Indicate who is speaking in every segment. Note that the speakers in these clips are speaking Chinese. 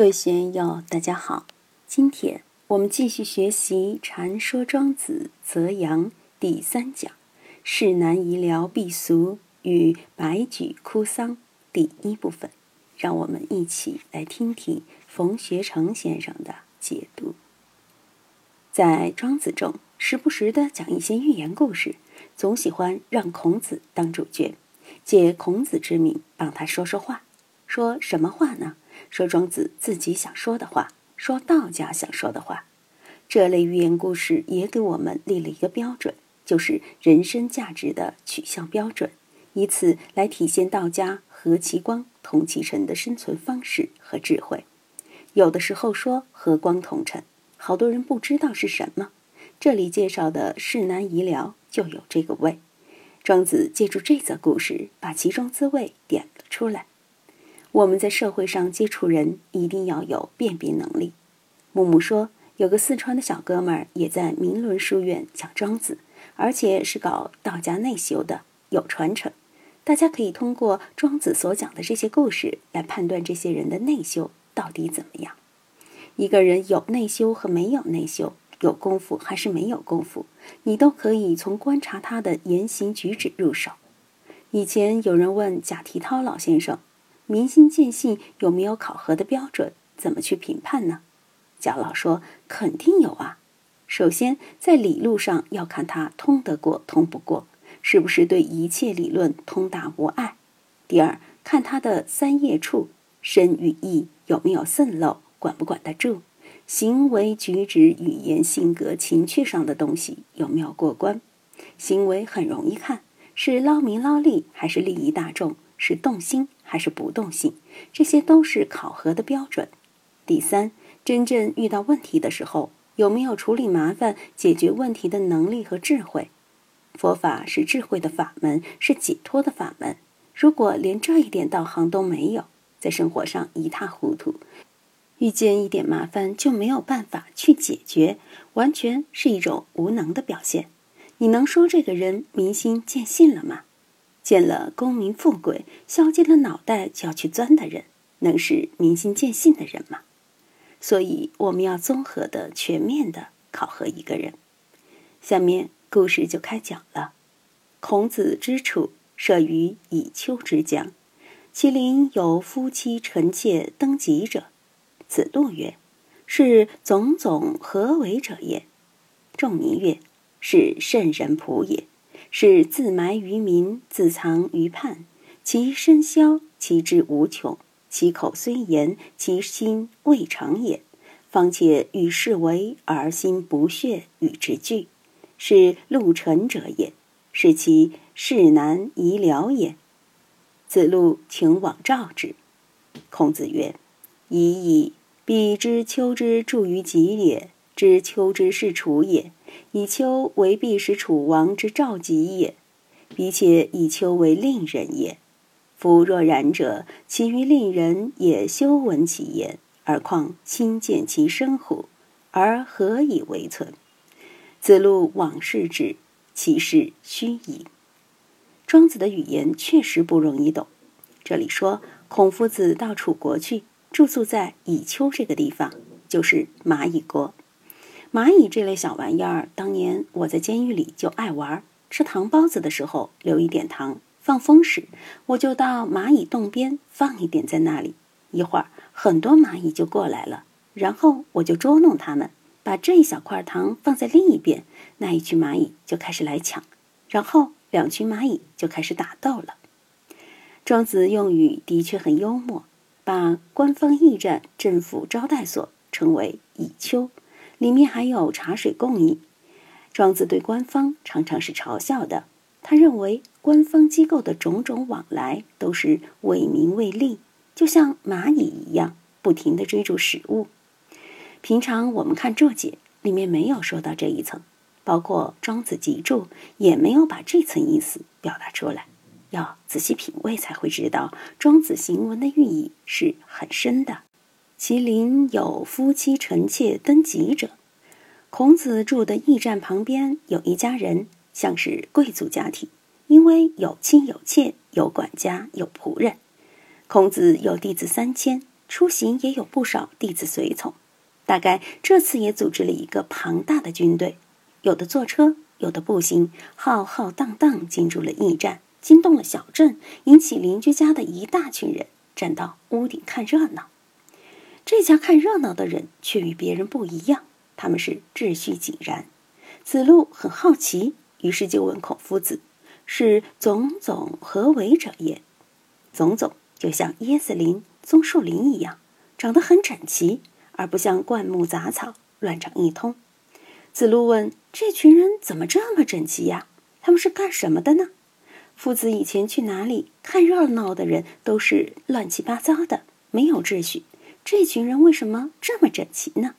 Speaker 1: 各位学友，大家好！今天我们继续学习《禅说庄子·泽阳》第三讲“世难遗疗避俗与白举哭丧”第一部分，让我们一起来听听冯学成先生的解读。在庄子中，时不时的讲一些寓言故事，总喜欢让孔子当主角，借孔子之名帮他说说话。说什么话呢？说庄子自己想说的话，说道家想说的话。这类寓言故事也给我们立了一个标准，就是人生价值的取向标准，以此来体现道家和其光同其尘的生存方式和智慧。有的时候说和光同尘，好多人不知道是什么。这里介绍的世难遗疗就有这个味。庄子借助这则故事，把其中滋味点了出来。我们在社会上接触人，一定要有辨别能力。木木说，有个四川的小哥们儿也在明伦书院讲庄子，而且是搞道家内修的，有传承。大家可以通过庄子所讲的这些故事来判断这些人的内修到底怎么样。一个人有内修和没有内修，有功夫还是没有功夫，你都可以从观察他的言行举止入手。以前有人问贾提涛老先生。明心见性有没有考核的标准？怎么去评判呢？贾老说：“肯定有啊。首先，在理路上要看他通得过通不过，是不是对一切理论通达无碍。第二，看他的三业处，身与意有没有渗漏，管不管得住；行为举止、语言、性格、情趣上的东西有没有过关。行为很容易看，是捞名捞利还是利益大众？是动心。”还是不动心，这些都是考核的标准。第三，真正遇到问题的时候，有没有处理麻烦、解决问题的能力和智慧？佛法是智慧的法门，是解脱的法门。如果连这一点道行都没有，在生活上一塌糊涂，遇见一点麻烦就没有办法去解决，完全是一种无能的表现。你能说这个人明心见性了吗？见了功名富贵，削尖了脑袋就要去钻的人，能是明心见性的人吗？所以我们要综合的、全面的考核一个人。下面故事就开讲了。孔子之处，设于以丘之江，其邻有夫妻臣妾登极者。子路曰：“是种种何为者也？”仲尼曰：“是圣人仆也。”是自埋于民，自藏于畔。其身消，其志无穷。其口虽言，其心未尝也。方且与世为，而心不屑与之俱，是路臣者也。是其事难移了也。子路请往召之。孔子曰：“已矣。彼知丘之助于己也，知丘之是楚也。”以丘为必使楚王之召集也，彼且以丘为令人也。夫若然者，其余令人也修闻其言，而况亲见其身乎？而何以为存？子路往视之，其事虚矣。庄子的语言确实不容易懂。这里说，孔夫子到楚国去，住宿在以丘这个地方，就是蚂蚁国。蚂蚁这类小玩意儿，当年我在监狱里就爱玩。吃糖包子的时候留一点糖，放风时我就到蚂蚁洞边放一点在那里。一会儿很多蚂蚁就过来了，然后我就捉弄它们，把这一小块糖放在另一边，那一群蚂蚁就开始来抢，然后两群蚂蚁就开始打斗了。庄子用语的确很幽默，把官方驿站、政府招待所称为蚁丘。里面还有茶水供应。庄子对官方常常是嘲笑的，他认为官方机构的种种往来都是为民为利，就像蚂蚁一样，不停地追逐食物。平常我们看注解，里面没有说到这一层，包括庄子集注也没有把这层意思表达出来。要仔细品味才会知道，庄子行文的寓意是很深的。其邻有夫妻臣妾登极者，孔子住的驿站旁边有一家人，像是贵族家庭，因为有妻有妾，有管家有仆人。孔子有弟子三千，出行也有不少弟子随从。大概这次也组织了一个庞大的军队，有的坐车，有的步行，浩浩荡荡进入了驿站，惊动了小镇，引起邻居家的一大群人站到屋顶看热闹。这家看热闹的人却与别人不一样，他们是秩序井然。子路很好奇，于是就问孔夫子：“是总总何为者也？”总总就像椰子林、棕树林一样，长得很整齐。而不像灌木杂草乱长一通。子路问：“这群人怎么这么整齐呀？他们是干什么的呢？”夫子以前去哪里看热闹的人都是乱七八糟的，没有秩序。这群人为什么这么整齐呢？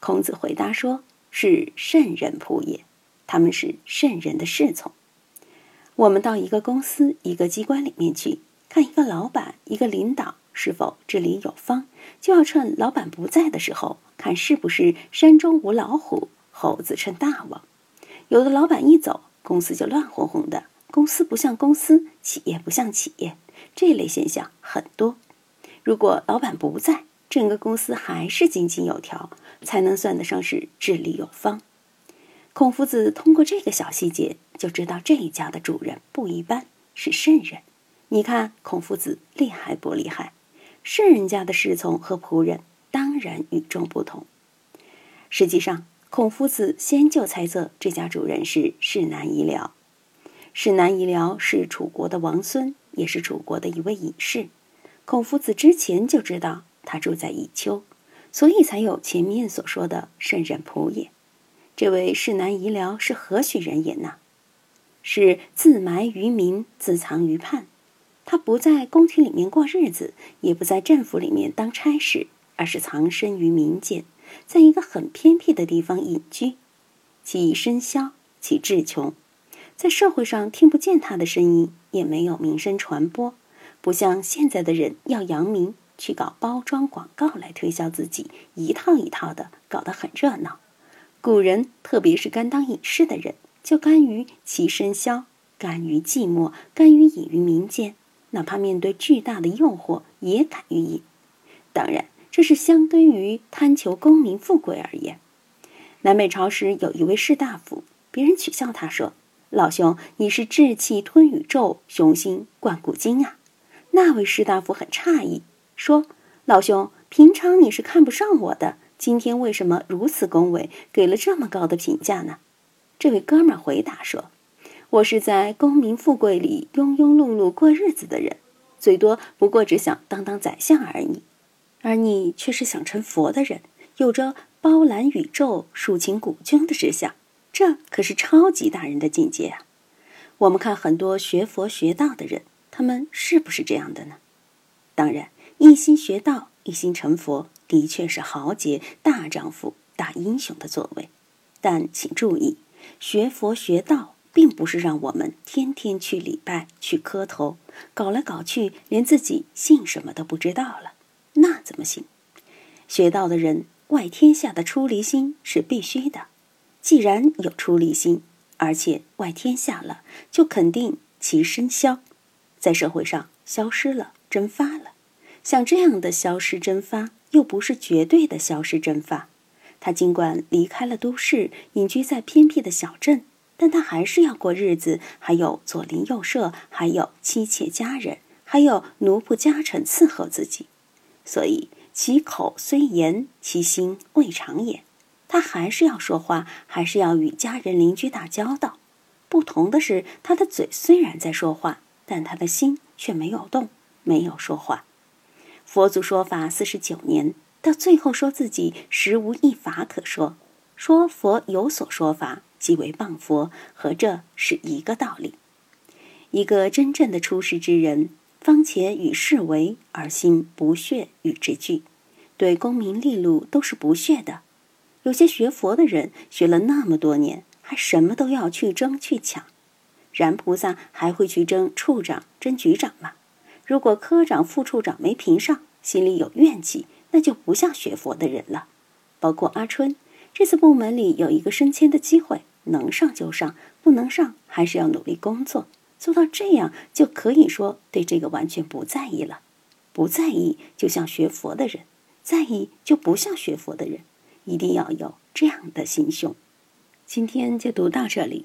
Speaker 1: 孔子回答说：“是圣人仆也，他们是圣人的侍从。我们到一个公司、一个机关里面去看一个老板、一个领导。”是否治理有方，就要趁老板不在的时候，看是不是山中无老虎，猴子称大王。有的老板一走，公司就乱哄哄的，公司不像公司，企业不像企业，这类现象很多。如果老板不在，整个公司还是井井有条，才能算得上是治理有方。孔夫子通过这个小细节，就知道这一家的主人不一般，是圣人。你看孔夫子厉害不厉害？圣人家的侍从和仆人当然与众不同。实际上，孔夫子先就猜测这家主人是世南夷僚。世南夷僚是楚国的王孙，也是楚国的一位隐士。孔夫子之前就知道他住在宜丘，所以才有前面所说的圣人仆也。这位世南夷僚是何许人也呢？是自埋于民，自藏于畔。他不在宫廷里面过日子，也不在政府里面当差事，而是藏身于民间，在一个很偏僻的地方隐居。其身消，其志穷，在社会上听不见他的声音，也没有名声传播，不像现在的人要扬名，去搞包装广告来推销自己，一套一套的搞得很热闹。古人，特别是甘当隐士的人，就甘于其身消，甘于寂寞，甘于隐于民间。哪怕面对巨大的诱惑，也敢于隐。当然，这是相对于贪求功名富贵而言。南北朝时有一位士大夫，别人取笑他说：“老兄，你是志气吞宇宙，雄心贯古今啊！”那位士大夫很诧异，说：“老兄，平常你是看不上我的，今天为什么如此恭维，给了这么高的评价呢？”这位哥们儿回答说。我是在功名富贵里庸庸碌碌过日子的人，最多不过只想当当宰相而已，而你却是想成佛的人，有着包揽宇宙、抒情古今的志向，这可是超级大人的境界啊！我们看很多学佛学道的人，他们是不是这样的呢？当然，一心学道、一心成佛，的确是豪杰、大丈夫、大英雄的作为，但请注意，学佛学道。并不是让我们天天去礼拜、去磕头，搞来搞去，连自己姓什么都不知道了，那怎么行？学道的人，外天下的出离心是必须的。既然有出离心，而且外天下了，就肯定其身消，在社会上消失了、蒸发了。像这样的消失蒸发，又不是绝对的消失蒸发。他尽管离开了都市，隐居在偏僻的小镇。但他还是要过日子，还有左邻右舍，还有妻妾家人，还有奴仆家臣伺候自己，所以其口虽言，其心未尝也。他还是要说话，还是要与家人邻居打交道。不同的是，他的嘴虽然在说话，但他的心却没有动，没有说话。佛祖说法四十九年，到最后说自己实无一法可说，说佛有所说法。即为谤佛，和这是一个道理。一个真正的出世之人，方且与世为，而心不屑与之俱，对功名利禄都是不屑的。有些学佛的人，学了那么多年，还什么都要去争去抢。然菩萨还会去争处长、争局长吗？如果科长、副处长没评上，心里有怨气，那就不像学佛的人了。包括阿春，这次部门里有一个升迁的机会。能上就上，不能上还是要努力工作，做到这样就可以说对这个完全不在意了。不在意就像学佛的人，在意就不像学佛的人。一定要有这样的心胸。今天就读到这里，